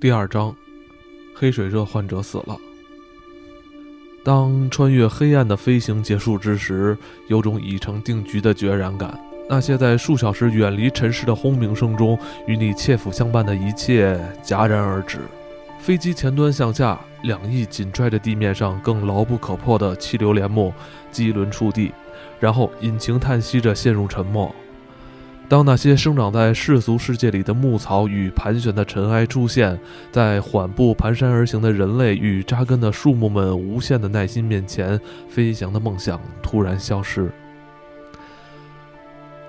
第二章，黑水热患者死了。当穿越黑暗的飞行结束之时，有种已成定局的决然感。那些在数小时远离尘世的轰鸣声中与你切肤相伴的一切戛然而止。飞机前端向下，两翼紧拽着地面上更牢不可破的气流帘幕，机轮触地，然后引擎叹息着陷入沉默。当那些生长在世俗世界里的牧草与盘旋的尘埃出现在缓步蹒跚而行的人类与扎根的树木们无限的耐心面前，飞翔的梦想突然消失，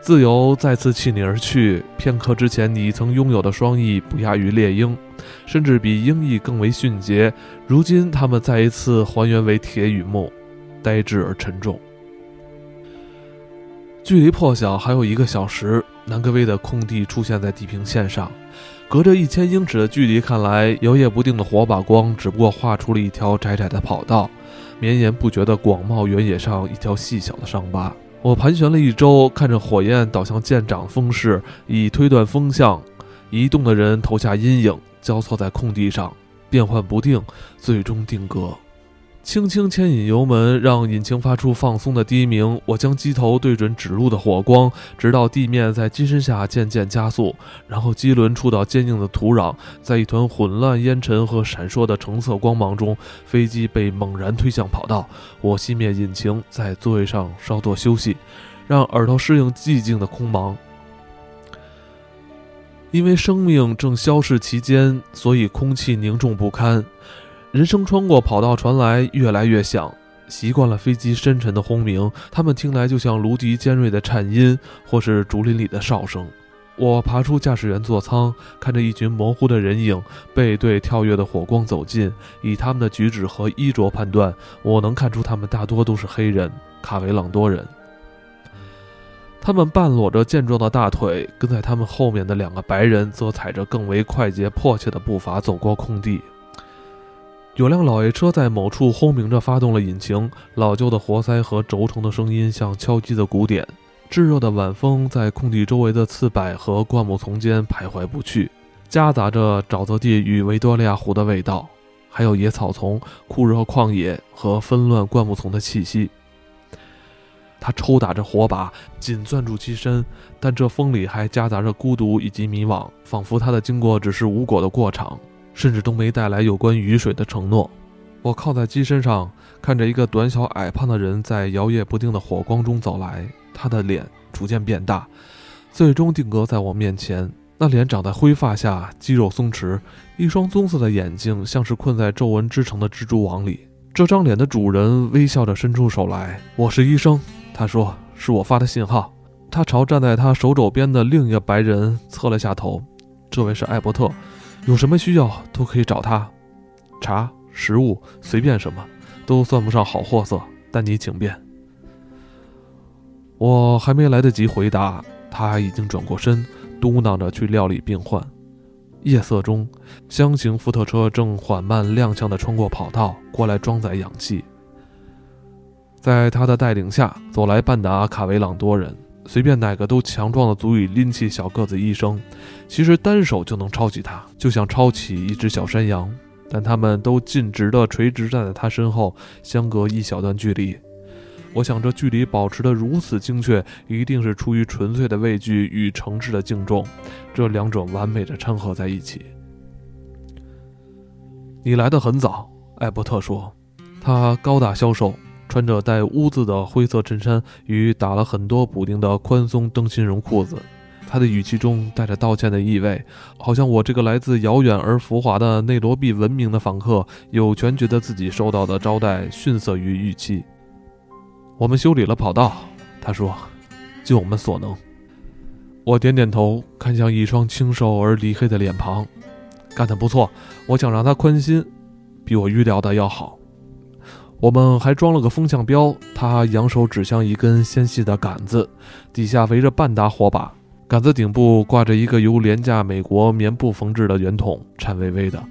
自由再次弃你而去。片刻之前，你曾拥有的双翼不亚于猎鹰，甚至比鹰翼更为迅捷。如今，它们再一次还原为铁与木，呆滞而沉重。距离破晓还有一个小时。南格威的空地出现在地平线上，隔着一千英尺的距离看来，摇曳不定的火把光只不过画出了一条窄窄的跑道，绵延不绝的广袤原野上一条细小的伤疤。我盘旋了一周，看着火焰导向舰长风势，以推断风向，移动的人投下阴影，交错在空地上，变幻不定，最终定格。轻轻牵引油门，让引擎发出放松的低鸣。我将机头对准指路的火光，直到地面在机身下渐渐加速，然后机轮触到坚硬的土壤，在一团混乱烟尘和闪烁的橙色光芒中，飞机被猛然推向跑道。我熄灭引擎，在座位上稍作休息，让耳朵适应寂静的空茫。因为生命正消逝其间，所以空气凝重不堪。人声穿过跑道传来，越来越响。习惯了飞机深沉的轰鸣，他们听来就像芦笛尖锐的颤音，或是竹林里的哨声。我爬出驾驶员座舱，看着一群模糊的人影背对跳跃的火光走近。以他们的举止和衣着判断，我能看出他们大多都是黑人——卡维朗多人。他们半裸着健壮的大腿，跟在他们后面的两个白人则踩着更为快捷迫切的步伐走过空地。有辆老爷车在某处轰鸣着发动了引擎，老旧的活塞和轴承的声音像敲击的鼓点。炙热的晚风在空地周围的刺柏和灌木丛间徘徊不去，夹杂着沼泽地与维多利亚湖的味道，还有野草丛、酷热旷野和纷乱灌木丛的气息。他抽打着火把，紧攥住机身，但这风里还夹杂着孤独以及迷惘，仿佛他的经过只是无果的过场。甚至都没带来有关雨水的承诺。我靠在机身上，看着一个短小矮胖的人在摇曳不定的火光中走来。他的脸逐渐变大，最终定格在我面前。那脸长在灰发下，肌肉松弛，一双棕色的眼睛像是困在皱纹织成的蜘蛛网里。这张脸的主人微笑着伸出手来：“我是医生。”他说：“是我发的信号。”他朝站在他手肘边的另一个白人侧了下头：“这位是艾伯特。”有什么需要都可以找他，茶、食物，随便什么，都算不上好货色。但你请便。我还没来得及回答，他已经转过身，嘟囔着去料理病患。夜色中，箱型福特车正缓慢踉跄地穿过跑道，过来装载氧气。在他的带领下，走来半打卡维朗多人。随便哪个都强壮的足以拎起小个子医生，其实单手就能抄起他，就像抄起一只小山羊。但他们都尽职的垂直站在他身后，相隔一小段距离。我想，这距离保持得如此精确，一定是出于纯粹的畏惧与诚挚的敬重，这两者完美的掺合在一起。你来得很早，艾伯特说，他高大消瘦。穿着带污渍的灰色衬衫与打了很多补丁的宽松灯芯绒裤子，他的语气中带着道歉的意味，好像我这个来自遥远而浮华的内罗毕文明的访客有权觉得自己受到的招待逊色于预期。我们修理了跑道，他说，尽我们所能。我点点头，看向一双清瘦而黧黑的脸庞，干得不错。我想让他宽心，比我预料的要好。我们还装了个风向标，他扬手指向一根纤细的杆子，底下围着半打火把，杆子顶部挂着一个由廉价美国棉布缝制的圆筒，颤巍巍的。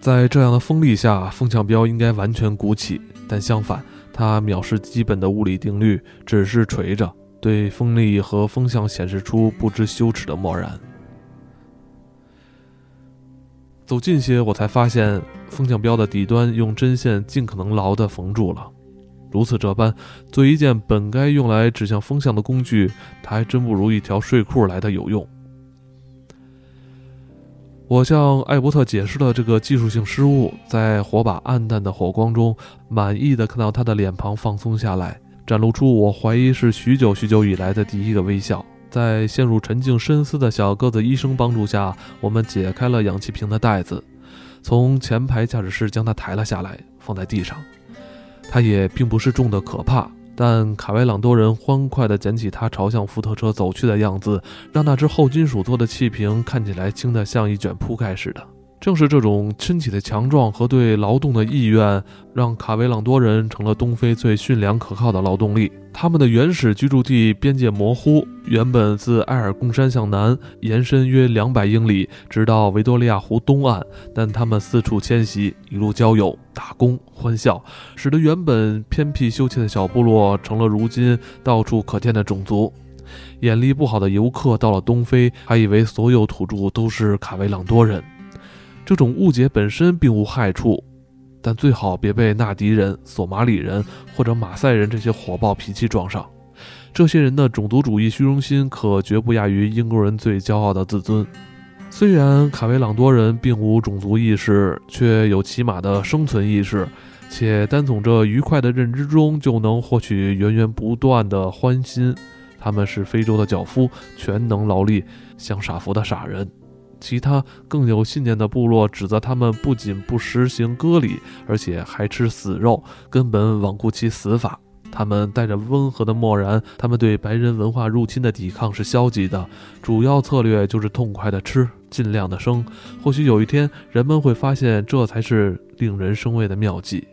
在这样的风力下，风向标应该完全鼓起，但相反，它藐视基本的物理定律，只是垂着，对风力和风向显示出不知羞耻的漠然。走近些，我才发现风向标的底端用针线尽可能牢地缝住了。如此这般，做一件本该用来指向风向的工具，它还真不如一条睡裤来的有用。我向艾伯特解释了这个技术性失误，在火把暗淡的火光中，满意的看到他的脸庞放松下来，展露出我怀疑是许久许久以来的第一个微笑。在陷入沉静深思的小个子医生帮助下，我们解开了氧气瓶的袋子，从前排驾驶室将他抬了下来，放在地上。他也并不是重的可怕，但卡维朗多人欢快地捡起他，朝向福特车走去的样子，让那只厚金属做的气瓶看起来轻得像一卷铺盖似的。正是这种身体的强壮和对劳动的意愿，让卡维朗多人成了东非最驯良可靠的劳动力。他们的原始居住地边界模糊，原本自埃尔贡山向南延伸约两百英里，直到维多利亚湖东岸。但他们四处迁徙，一路交友、打工、欢笑，使得原本偏僻羞怯的小部落成了如今到处可见的种族。眼力不好的游客到了东非，还以为所有土著都是卡维朗多人。这种误解本身并无害处，但最好别被纳迪人、索马里人或者马赛人这些火爆脾气撞上。这些人的种族主义虚荣心可绝不亚于英国人最骄傲的自尊。虽然卡维朗多人并无种族意识，却有起码的生存意识，且单从这愉快的认知中就能获取源源不断的欢心。他们是非洲的脚夫，全能劳力，像傻福的傻人。其他更有信念的部落指责他们不仅不实行割礼，而且还吃死肉，根本罔顾其死法。他们带着温和的漠然，他们对白人文化入侵的抵抗是消极的，主要策略就是痛快的吃，尽量的生。或许有一天，人们会发现这才是令人生畏的妙计。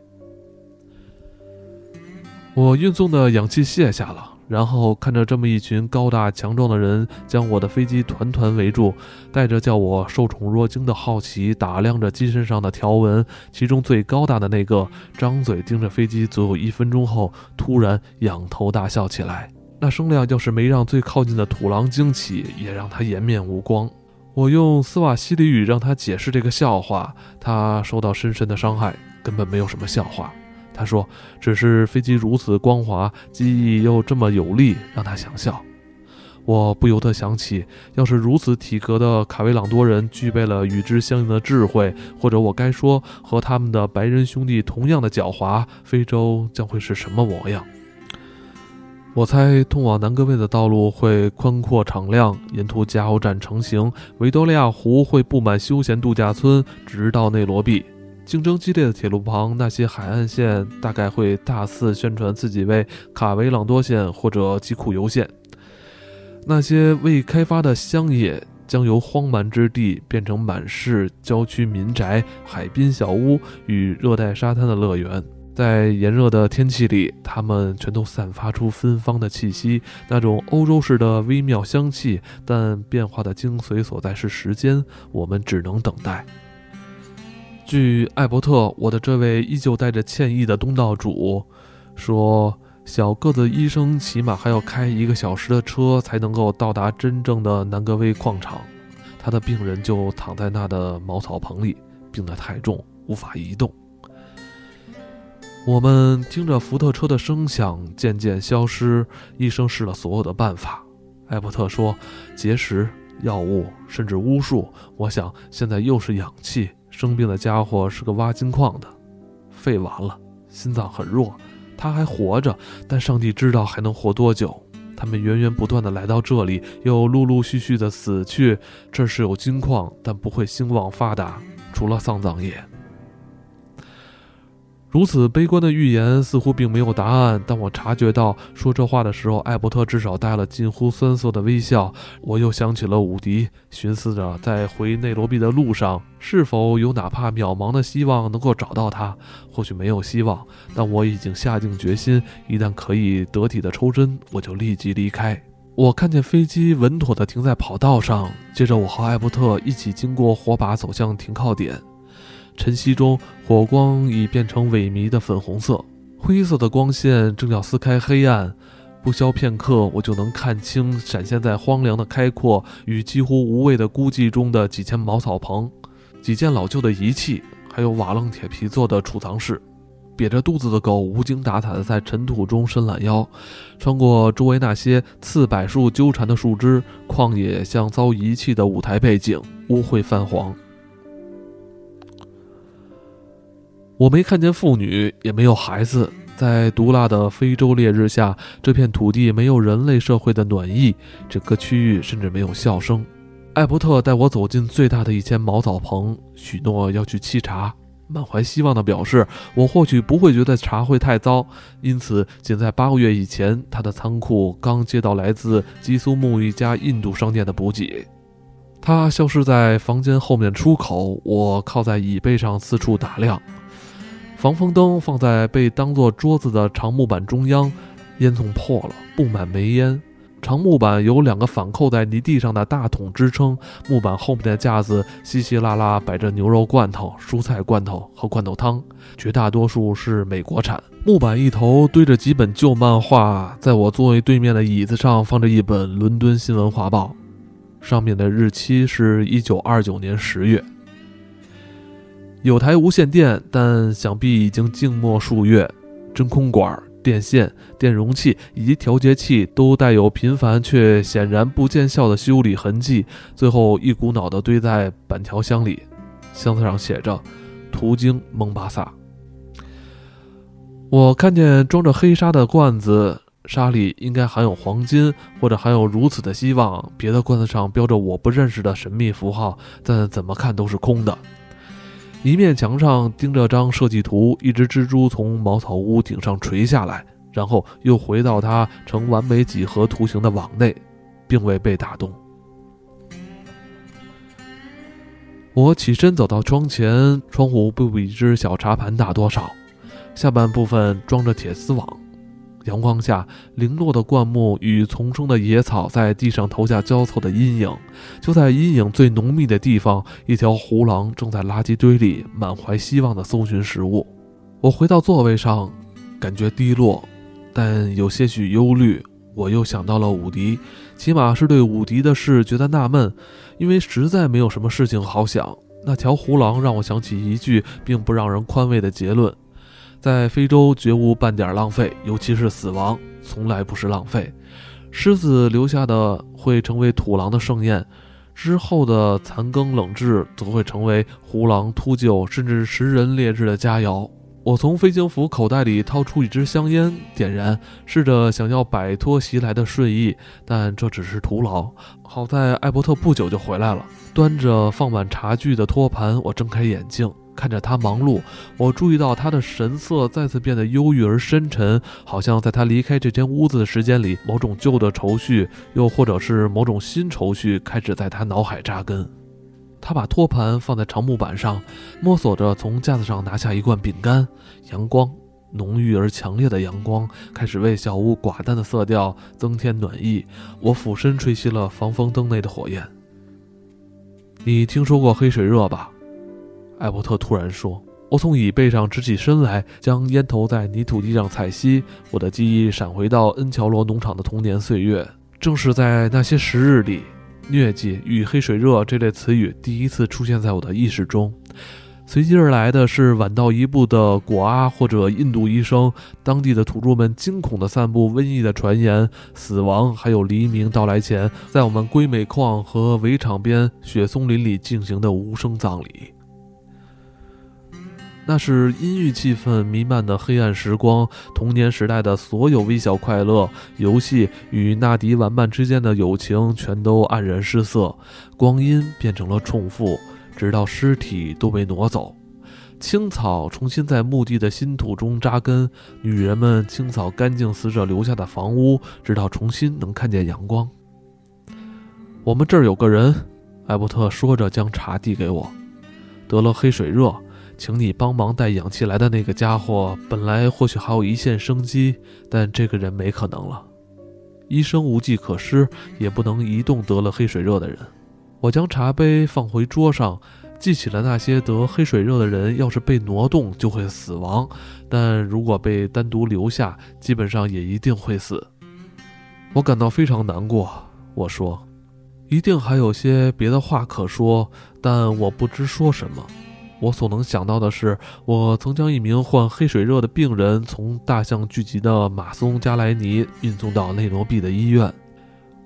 我运送的氧气卸下了。然后看着这么一群高大强壮的人将我的飞机团团围住，带着叫我受宠若惊的好奇打量着机身上的条纹，其中最高大的那个张嘴盯着飞机，足有一分钟后，突然仰头大笑起来。那声量要是没让最靠近的土狼惊起，也让他颜面无光。我用斯瓦西里语让他解释这个笑话，他受到深深的伤害，根本没有什么笑话。他说：“只是飞机如此光滑，机翼又这么有力，让他想笑。”我不由得想起，要是如此体格的卡维朗多人具备了与之相应的智慧，或者我该说和他们的白人兄弟同样的狡猾，非洲将会是什么模样？我猜，通往南戈卫的道路会宽阔敞亮，沿途加油站成型，维多利亚湖会布满休闲度假村，直到内罗毕。竞争激烈的铁路旁，那些海岸线大概会大肆宣传自己为卡维朗多线或者吉库尤线。那些未开发的乡野将由荒蛮之地变成满是郊区民宅、海滨小屋与热带沙滩的乐园。在炎热的天气里，它们全都散发出芬芳的气息，那种欧洲式的微妙香气。但变化的精髓所在是时间，我们只能等待。据艾伯特，我的这位依旧带着歉意的东道主说，小个子医生起码还要开一个小时的车才能够到达真正的南格威矿场。他的病人就躺在那的茅草棚里，病得太重，无法移动。我们听着福特车的声响渐渐消失，医生试了所有的办法。艾伯特说：“结石、药物，甚至巫术。我想，现在又是氧气。”生病的家伙是个挖金矿的，肺完了，心脏很弱，他还活着，但上帝知道还能活多久。他们源源不断的来到这里，又陆陆续续的死去。这是有金矿，但不会兴旺发达，除了丧葬业。如此悲观的预言似乎并没有答案。当我察觉到说这话的时候，艾伯特至少带了近乎酸涩的微笑。我又想起了伍迪，寻思着在回内罗毕的路上是否有哪怕渺茫的希望能够找到他。或许没有希望，但我已经下定决心，一旦可以得体的抽身，我就立即离开。我看见飞机稳妥地停在跑道上，接着我和艾伯特一起经过火把，走向停靠点。晨曦中，火光已变成萎靡的粉红色，灰色的光线正要撕开黑暗。不消片刻，我就能看清闪现在荒凉的开阔与几乎无谓的孤寂中的几间茅草棚。几件老旧的仪器，还有瓦楞铁皮做的储藏室。瘪着肚子的狗无精打采地在尘土中伸懒腰，穿过周围那些刺柏树纠缠的树枝，旷野像遭遗弃的舞台背景，污秽泛黄。我没看见妇女，也没有孩子。在毒辣的非洲烈日下，这片土地没有人类社会的暖意，整个区域甚至没有笑声。艾伯特带我走进最大的一间茅草棚，许诺要去沏茶。满怀希望地表示，我或许不会觉得茶会太糟，因此仅在八个月以前，他的仓库刚接到来自吉苏木一家印度商店的补给。他消失在房间后面出口，我靠在椅背上四处打量。防风灯放在被当作桌子的长木板中央，烟囱破了，布满煤烟。长木板有两个反扣在泥地上的大桶支撑，木板后面的架子稀稀拉拉摆着牛肉罐头、蔬菜罐头和罐头汤，绝大多数是美国产。木板一头堆着几本旧漫画，在我座位对面的椅子上放着一本《伦敦新闻画报》，上面的日期是一九二九年十月。有台无线电，但想必已经静默数月。真空管。电线、电容器以及调节器都带有频繁却显然不见效的修理痕迹，最后一股脑地堆在板条箱里。箱子上写着“途经蒙巴萨”。我看见装着黑沙的罐子，沙里应该含有黄金，或者含有如此的希望。别的罐子上标着我不认识的神秘符号，但怎么看都是空的。一面墙上钉着张设计图，一只蜘蛛从茅草屋顶上垂下来，然后又回到它呈完美几何图形的网内，并未被打动。我起身走到窗前，窗户不比一只小茶盘大多少，下半部分装着铁丝网。阳光下，零落的灌木与丛生的野草在地上投下交错的阴影。就在阴影最浓密的地方，一条胡狼正在垃圾堆里满怀希望地搜寻食物。我回到座位上，感觉低落，但有些许忧虑。我又想到了伍迪，起码是对伍迪的事觉得纳闷，因为实在没有什么事情好想。那条胡狼让我想起一句并不让人宽慰的结论。在非洲绝无半点浪费，尤其是死亡，从来不是浪费。狮子留下的会成为土狼的盛宴，之后的残羹冷炙则会成为胡狼秃鹫甚至食人猎日的佳肴。我从飞行服口袋里掏出一支香烟，点燃，试着想要摆脱袭来的睡意，但这只是徒劳。好在艾伯特不久就回来了，端着放满茶具的托盘，我睁开眼睛。看着他忙碌，我注意到他的神色再次变得忧郁而深沉，好像在他离开这间屋子的时间里，某种旧的愁绪，又或者是某种新愁绪，开始在他脑海扎根。他把托盘放在长木板上，摸索着从架子上拿下一罐饼干。阳光，浓郁而强烈的阳光，开始为小屋寡淡的色调增添暖意。我俯身吹熄了防风灯内的火焰。你听说过黑水热吧？艾伯特突然说：“我从椅背上直起身来，将烟头在泥土地上踩熄。我的记忆闪回到恩乔罗农场的童年岁月，正是在那些时日里，疟疾与黑水热这类词语第一次出现在我的意识中。随即而来的是晚到一步的果阿或者印度医生，当地的土著们惊恐地散布瘟疫的传言，死亡，还有黎明到来前，在我们硅镁矿和围场边雪松林里进行的无声葬礼。”那是阴郁气氛弥漫的黑暗时光，童年时代的所有微小快乐、游戏与纳迪玩伴之间的友情全都黯然失色，光阴变成了重复，直到尸体都被挪走，青草重新在墓地的新土中扎根，女人们清扫干净死者留下的房屋，直到重新能看见阳光。我们这儿有个人，艾伯特说着，将茶递给我，得了黑水热。请你帮忙带氧气来的那个家伙，本来或许还有一线生机，但这个人没可能了。医生无计可施，也不能移动得了黑水热的人。我将茶杯放回桌上，记起了那些得黑水热的人，要是被挪动就会死亡，但如果被单独留下，基本上也一定会死。我感到非常难过。我说。一定还有些别的话可说，但我不知说什么。我所能想到的是，我曾将一名患黑水热的病人从大象聚集的马松加莱尼运送到内罗毕的医院。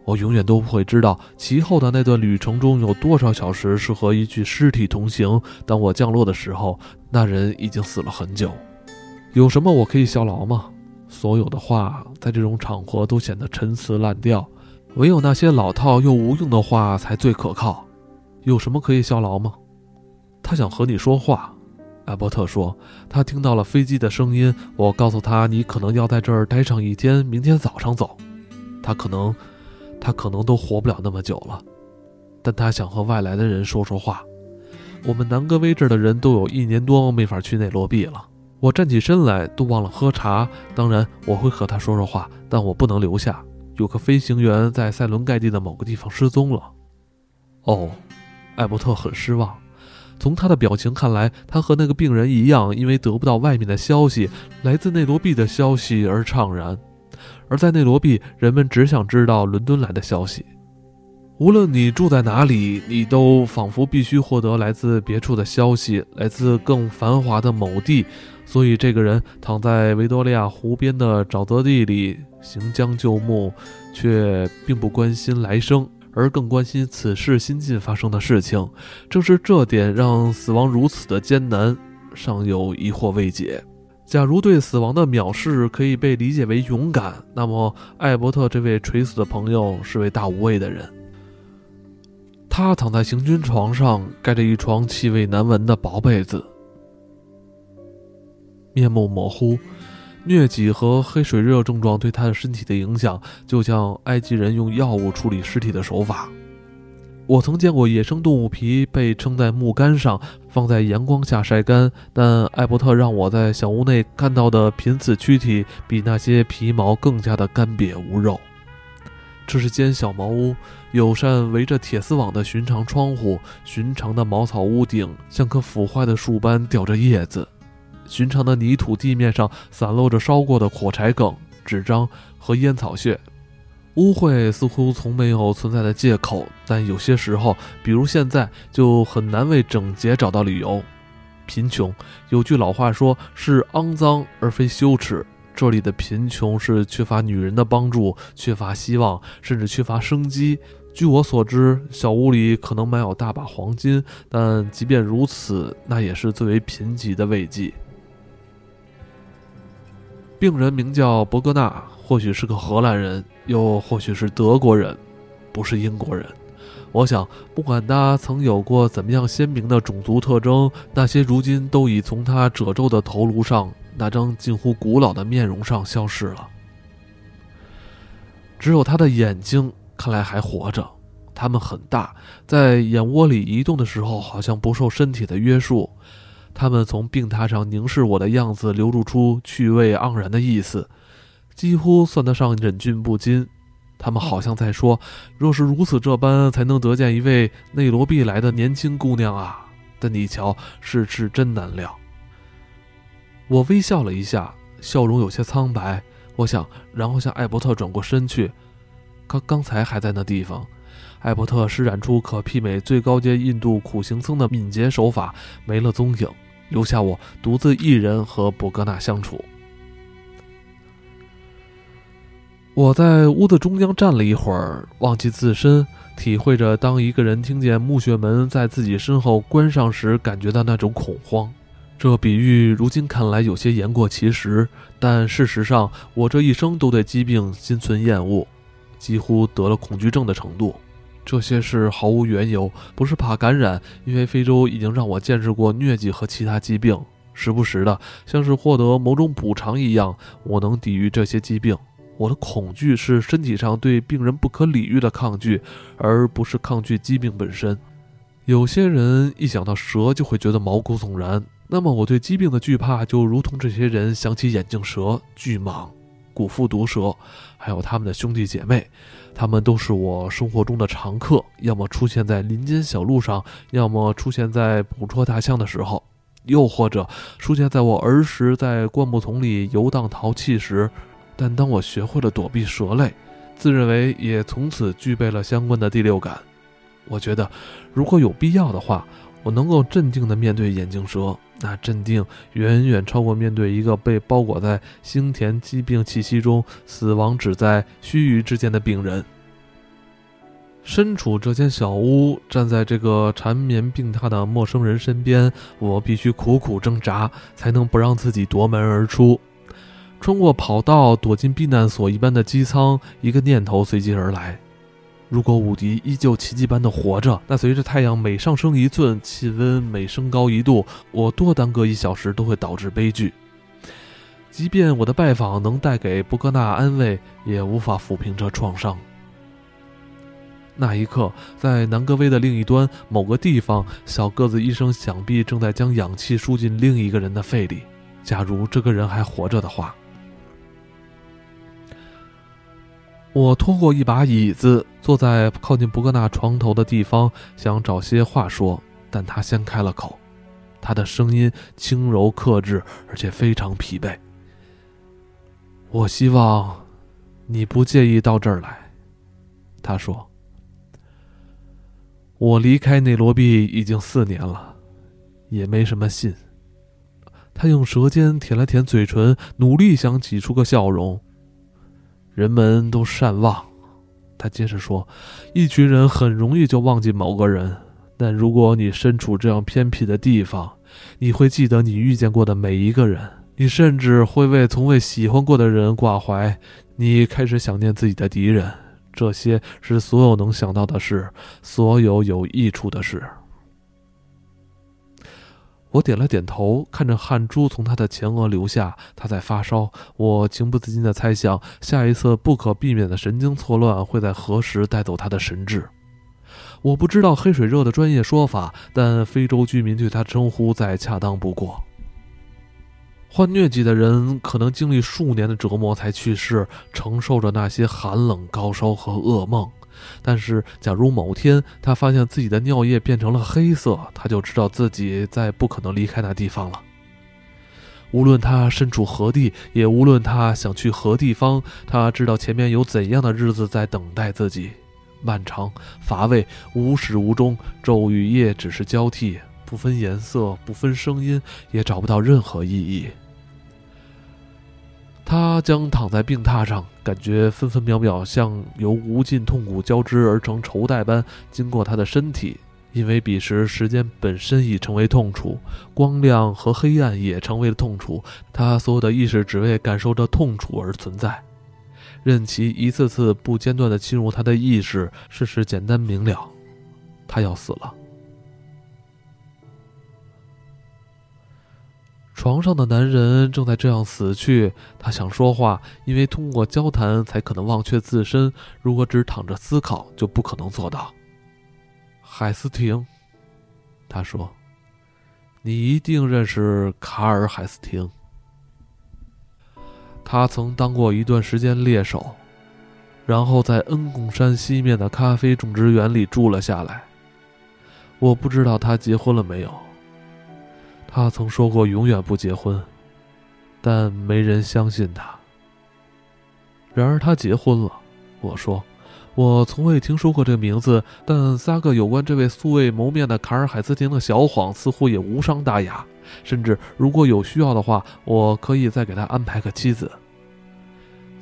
我永远都不会知道，其后的那段旅程中有多少小时是和一具尸体同行。当我降落的时候，那人已经死了很久。有什么我可以效劳吗？所有的话在这种场合都显得陈词滥调，唯有那些老套又无用的话才最可靠。有什么可以效劳吗？他想和你说话，艾伯特说。他听到了飞机的声音。我告诉他，你可能要在这儿待上一天，明天早上走。他可能。他可能都活不了那么久了，但他想和外来的人说说话。我们南格威这儿的人都有一年多没法去内罗毕了。我站起身来，都忘了喝茶。当然，我会和他说说话，但我不能留下。有个飞行员在塞伦盖蒂的某个地方失踪了。哦，艾伯特很失望。从他的表情看来，他和那个病人一样，因为得不到外面的消息，来自内罗毕的消息而怅然。而在内罗毕，人们只想知道伦敦来的消息。无论你住在哪里，你都仿佛必须获得来自别处的消息，来自更繁华的某地。所以，这个人躺在维多利亚湖边的沼泽地里，行将就木，却并不关心来生，而更关心此事新近发生的事情。正是这点让死亡如此的艰难，尚有疑惑未解。假如对死亡的藐视可以被理解为勇敢，那么艾伯特这位垂死的朋友是位大无畏的人。他躺在行军床上，盖着一床气味难闻的薄被子，面目模糊。疟疾和黑水热症状对他的身体的影响，就像埃及人用药物处理尸体的手法。我曾见过野生动物皮被撑在木杆上，放在阳光下晒干，但艾伯特让我在小屋内看到的濒死躯体比那些皮毛更加的干瘪无肉。这是间小茅屋，有扇围着铁丝网的寻常窗户，寻常的茅草屋顶像棵腐坏的树般吊着叶子，寻常的泥土地面上散落着烧过的火柴梗、纸张和烟草屑。污秽似乎从没有存在的借口，但有些时候，比如现在，就很难为整洁找到理由。贫穷，有句老话说是肮脏而非羞耻。这里的贫穷是缺乏女人的帮助，缺乏希望，甚至缺乏生机。据我所知，小屋里可能埋有大把黄金，但即便如此，那也是最为贫瘠的慰藉。病人名叫伯格纳，或许是个荷兰人，又或许是德国人，不是英国人。我想，不管他曾有过怎么样鲜明的种族特征，那些如今都已从他褶皱的头颅上、那张近乎古老的面容上消失了。只有他的眼睛看来还活着，它们很大，在眼窝里移动的时候，好像不受身体的约束。他们从病榻上凝视我的样子，流露出趣味盎然的意思，几乎算得上忍俊不禁。他们好像在说：“若是如此这般，才能得见一位内罗毕来的年轻姑娘啊！”但你瞧，世事真难料。我微笑了一下，笑容有些苍白。我想，然后向艾伯特转过身去。刚刚才还在那地方。艾伯特施展出可媲美最高阶印度苦行僧的敏捷手法，没了踪影。留下我独自一人和博格纳相处。我在屋子中央站了一会儿，忘记自身，体会着当一个人听见墓穴门在自己身后关上时感觉到那种恐慌。这比喻如今看来有些言过其实，但事实上，我这一生都对疾病心存厌恶，几乎得了恐惧症的程度。这些事毫无缘由，不是怕感染，因为非洲已经让我见识过疟疾和其他疾病。时不时的，像是获得某种补偿一样，我能抵御这些疾病。我的恐惧是身体上对病人不可理喻的抗拒，而不是抗拒疾病本身。有些人一想到蛇就会觉得毛骨悚然，那么我对疾病的惧怕就如同这些人想起眼镜蛇、巨蟒。古腹毒蛇，还有他们的兄弟姐妹，他们都是我生活中的常客，要么出现在林间小路上，要么出现在捕捉大象的时候，又或者出现在我儿时在灌木丛里游荡淘气时。但当我学会了躲避蛇类，自认为也从此具备了相关的第六感。我觉得，如果有必要的话，我能够镇定地面对眼镜蛇，那镇定远远超过面对一个被包裹在腥甜疾病气息中、死亡只在须臾之间的病人。身处这间小屋，站在这个缠绵病榻的陌生人身边，我必须苦苦挣扎，才能不让自己夺门而出。穿过跑道，躲进避难所一般的机舱，一个念头随即而来：如果伍迪依旧奇迹般的活着，那随着太阳每上升一寸，气温每升高一度，我多耽搁一小时都会导致悲剧。即便我的拜访能带给布格纳安慰，也无法抚平这创伤。那一刻，在南格威的另一端某个地方，小个子医生想必正在将氧气输进另一个人的肺里。假如这个人还活着的话，我拖过一把椅子，坐在靠近伯格纳床头的地方，想找些话说。但他先开了口，他的声音轻柔克制，而且非常疲惫。我希望你不介意到这儿来，他说。我离开内罗毕已经四年了，也没什么信。他用舌尖舔了舔嘴唇，努力想挤出个笑容。人们都善忘，他接着说：“一群人很容易就忘记某个人，但如果你身处这样偏僻的地方，你会记得你遇见过的每一个人。你甚至会为从未喜欢过的人挂怀。你开始想念自己的敌人。”这些是所有能想到的事，所有有益处的事。我点了点头，看着汗珠从他的前额流下，他在发烧。我情不自禁地猜想，下一次不可避免的神经错乱会在何时带走他的神智。我不知道黑水热的专业说法，但非洲居民对他称呼再恰当不过。患疟疾的人可能经历数年的折磨才去世，承受着那些寒冷、高烧和噩梦。但是，假如某天他发现自己的尿液变成了黑色，他就知道自己再不可能离开那地方了。无论他身处何地，也无论他想去何地方，他知道前面有怎样的日子在等待自己：漫长、乏味、无始无终，昼与夜只是交替，不分颜色，不分声音，也找不到任何意义。他将躺在病榻上，感觉分分秒秒像由无尽痛苦交织而成绸带般经过他的身体，因为彼时时间本身已成为痛楚，光亮和黑暗也成为了痛楚。他所有的意识只为感受着痛楚而存在，任其一次次不间断地侵入他的意识。事实简单明了，他要死了。床上的男人正在这样死去。他想说话，因为通过交谈才可能忘却自身。如果只躺着思考，就不可能做到。海斯廷，他说：“你一定认识卡尔·海斯廷。他曾当过一段时间猎手，然后在恩贡山西面的咖啡种植园里住了下来。我不知道他结婚了没有。”他曾说过永远不结婚，但没人相信他。然而他结婚了。我说，我从未听说过这名字，但撒个有关这位素未谋面的卡尔·海斯廷的小谎似乎也无伤大雅。甚至如果有需要的话，我可以再给他安排个妻子。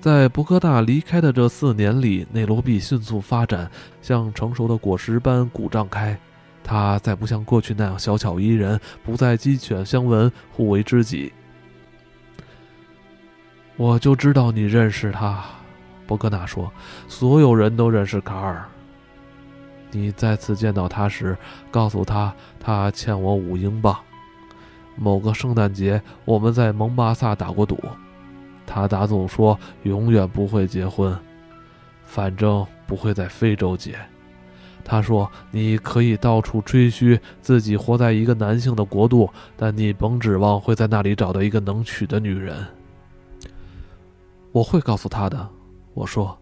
在伯克大离开的这四年里，内罗毕迅速发展，像成熟的果实般鼓胀开。他再不像过去那样小巧依人，不再鸡犬相闻，互为知己。我就知道你认识他，伯格纳说。所有人都认识卡尔。你再次见到他时，告诉他他欠我五英镑。某个圣诞节，我们在蒙巴萨打过赌，他打赌说永远不会结婚，反正不会在非洲结。他说：“你可以到处吹嘘自己活在一个男性的国度，但你甭指望会在那里找到一个能娶的女人。”我会告诉他的。我说：“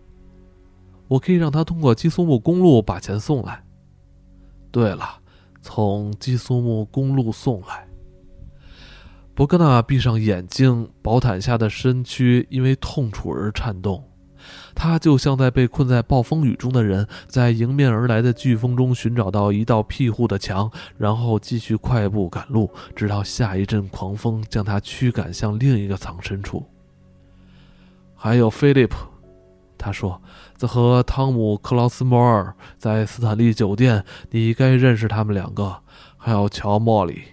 我可以让他通过基苏木公路把钱送来。”对了，从基苏木公路送来。伯格纳闭上眼睛，薄毯下的身躯因为痛楚而颤动。他就像在被困在暴风雨中的人，在迎面而来的飓风中寻找到一道庇护的墙，然后继续快步赶路，直到下一阵狂风将他驱赶向另一个藏身处。还有菲利普，他说：“在和汤姆·克劳斯摩尔在斯坦利酒店，你该认识他们两个。还有乔·莫里。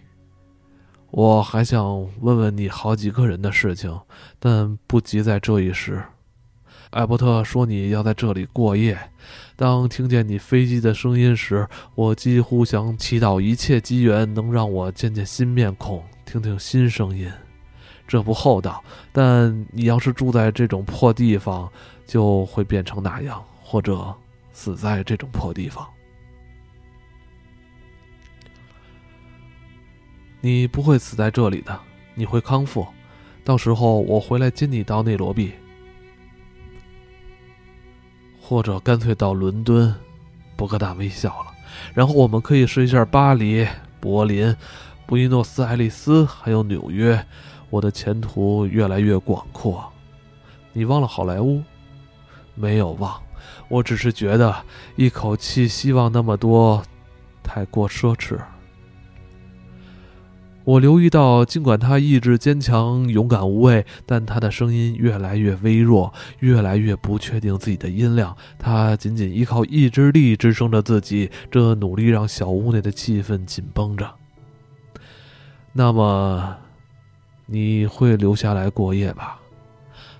我还想问问你好几个人的事情，但不急在这一时。”艾伯特说：“你要在这里过夜。”当听见你飞机的声音时，我几乎想祈祷一切机缘能让我见见新面孔，听听新声音。这不厚道，但你要是住在这种破地方，就会变成那样，或者死在这种破地方。你不会死在这里的，你会康复。到时候我回来接你到内罗毕。或者干脆到伦敦，博格达微笑了。然后我们可以试一下巴黎、柏林、布宜诺斯艾利斯，还有纽约。我的前途越来越广阔。你忘了好莱坞？没有忘，我只是觉得一口气希望那么多，太过奢侈。我留意到，尽管他意志坚强、勇敢无畏，但他的声音越来越微弱，越来越不确定自己的音量。他仅仅依靠意志力支撑着自己，这努力让小屋内的气氛紧绷着。那么，你会留下来过夜吧？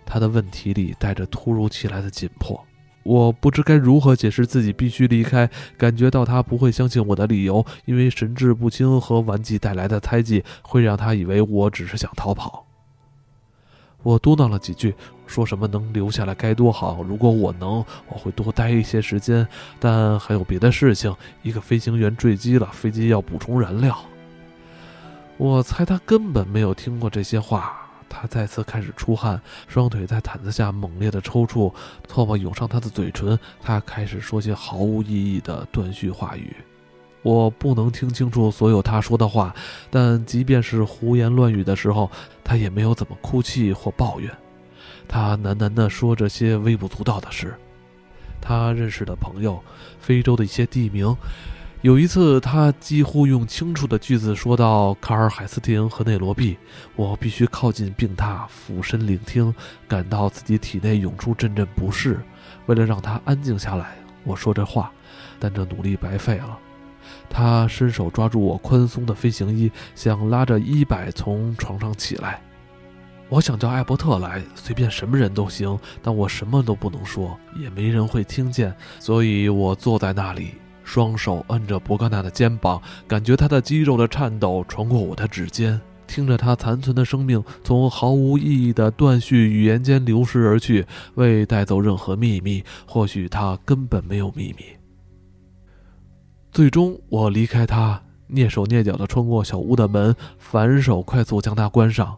他的问题里带着突如其来的紧迫。我不知该如何解释自己必须离开，感觉到他不会相信我的理由，因为神志不清和顽疾带来的猜忌会让他以为我只是想逃跑。我嘟囔了几句，说什么能留下来该多好，如果我能，我会多待一些时间，但还有别的事情。一个飞行员坠机了，飞机要补充燃料。我猜他根本没有听过这些话。他再次开始出汗，双腿在毯子下猛烈的抽搐，唾沫涌上他的嘴唇。他开始说些毫无意义的断续话语。我不能听清楚所有他说的话，但即便是胡言乱语的时候，他也没有怎么哭泣或抱怨。他喃喃地说着些微不足道的事，他认识的朋友，非洲的一些地名。有一次，他几乎用清楚的句子说到卡尔海斯廷和内罗毕。我必须靠近病榻，俯身聆听，感到自己体内涌出阵阵不适。为了让他安静下来，我说这话，但这努力白费了。他伸手抓住我宽松的飞行衣，想拉着衣摆从床上起来。我想叫艾伯特来，随便什么人都行，但我什么都不能说，也没人会听见，所以我坐在那里。双手摁着伯格纳的肩膀，感觉他的肌肉的颤抖传过我的指尖，听着他残存的生命从毫无意义的断续语言间流失而去，未带走任何秘密。或许他根本没有秘密。最终，我离开他，蹑手蹑脚地穿过小屋的门，反手快速将它关上。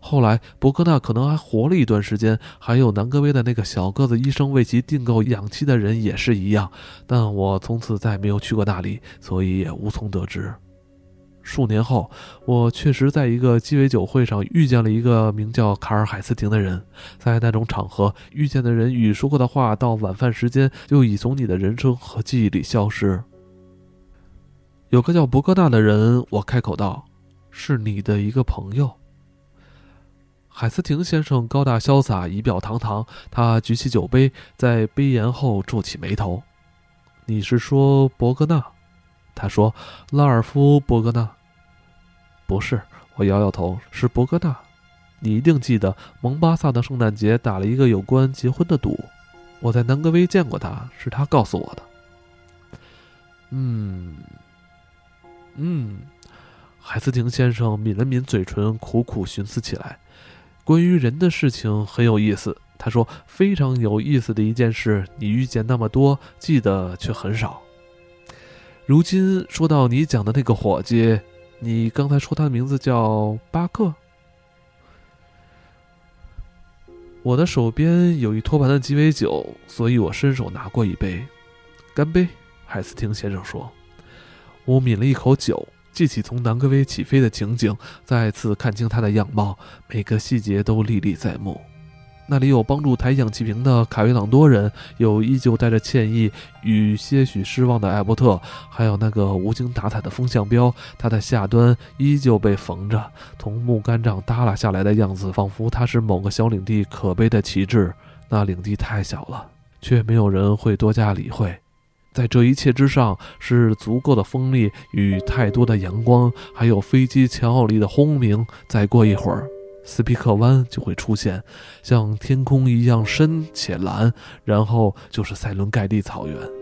后来，伯克纳可能还活了一段时间，还有南格威的那个小个子医生为其订购氧气的人也是一样。但我从此再也没有去过那里，所以也无从得知。数年后，我确实在一个鸡尾酒会上遇见了一个名叫卡尔海斯廷的人。在那种场合遇见的人与说过的话，到晚饭时间就已从你的人生和记忆里消失。有个叫伯格纳的人，我开口道：“是你的一个朋友。”海斯廷先生高大潇洒，仪表堂堂。他举起酒杯，在杯沿后皱起眉头。“你是说伯格纳？”他说，“拉尔夫·伯格纳。”不是，我摇摇头，是伯格纳。你一定记得，蒙巴萨的圣诞节打了一个有关结婚的赌。我在南格威见过他，是他告诉我的。嗯，嗯，海斯廷先生抿了抿嘴唇，苦苦寻思起来。关于人的事情很有意思，他说非常有意思的一件事，你遇见那么多，记得却很少。如今说到你讲的那个伙计，你刚才说他的名字叫巴克。我的手边有一托盘的鸡尾酒，所以我伸手拿过一杯，干杯，海斯汀先生说。我抿了一口酒。记起从南格威起飞的情景，再次看清他的样貌，每个细节都历历在目。那里有帮助抬氧气瓶的卡维朗多人，有依旧带着歉意与些许失望的艾伯特，还有那个无精打采的风向标，它的下端依旧被缝着，从木杆上耷拉下来的样子，仿佛它是某个小领地可悲的旗帜。那领地太小了，却没有人会多加理会。在这一切之上，是足够的风力与太多的阳光，还有飞机强有力的轰鸣。再过一会儿。斯皮克湾就会出现，像天空一样深且蓝，然后就是塞伦盖蒂草原。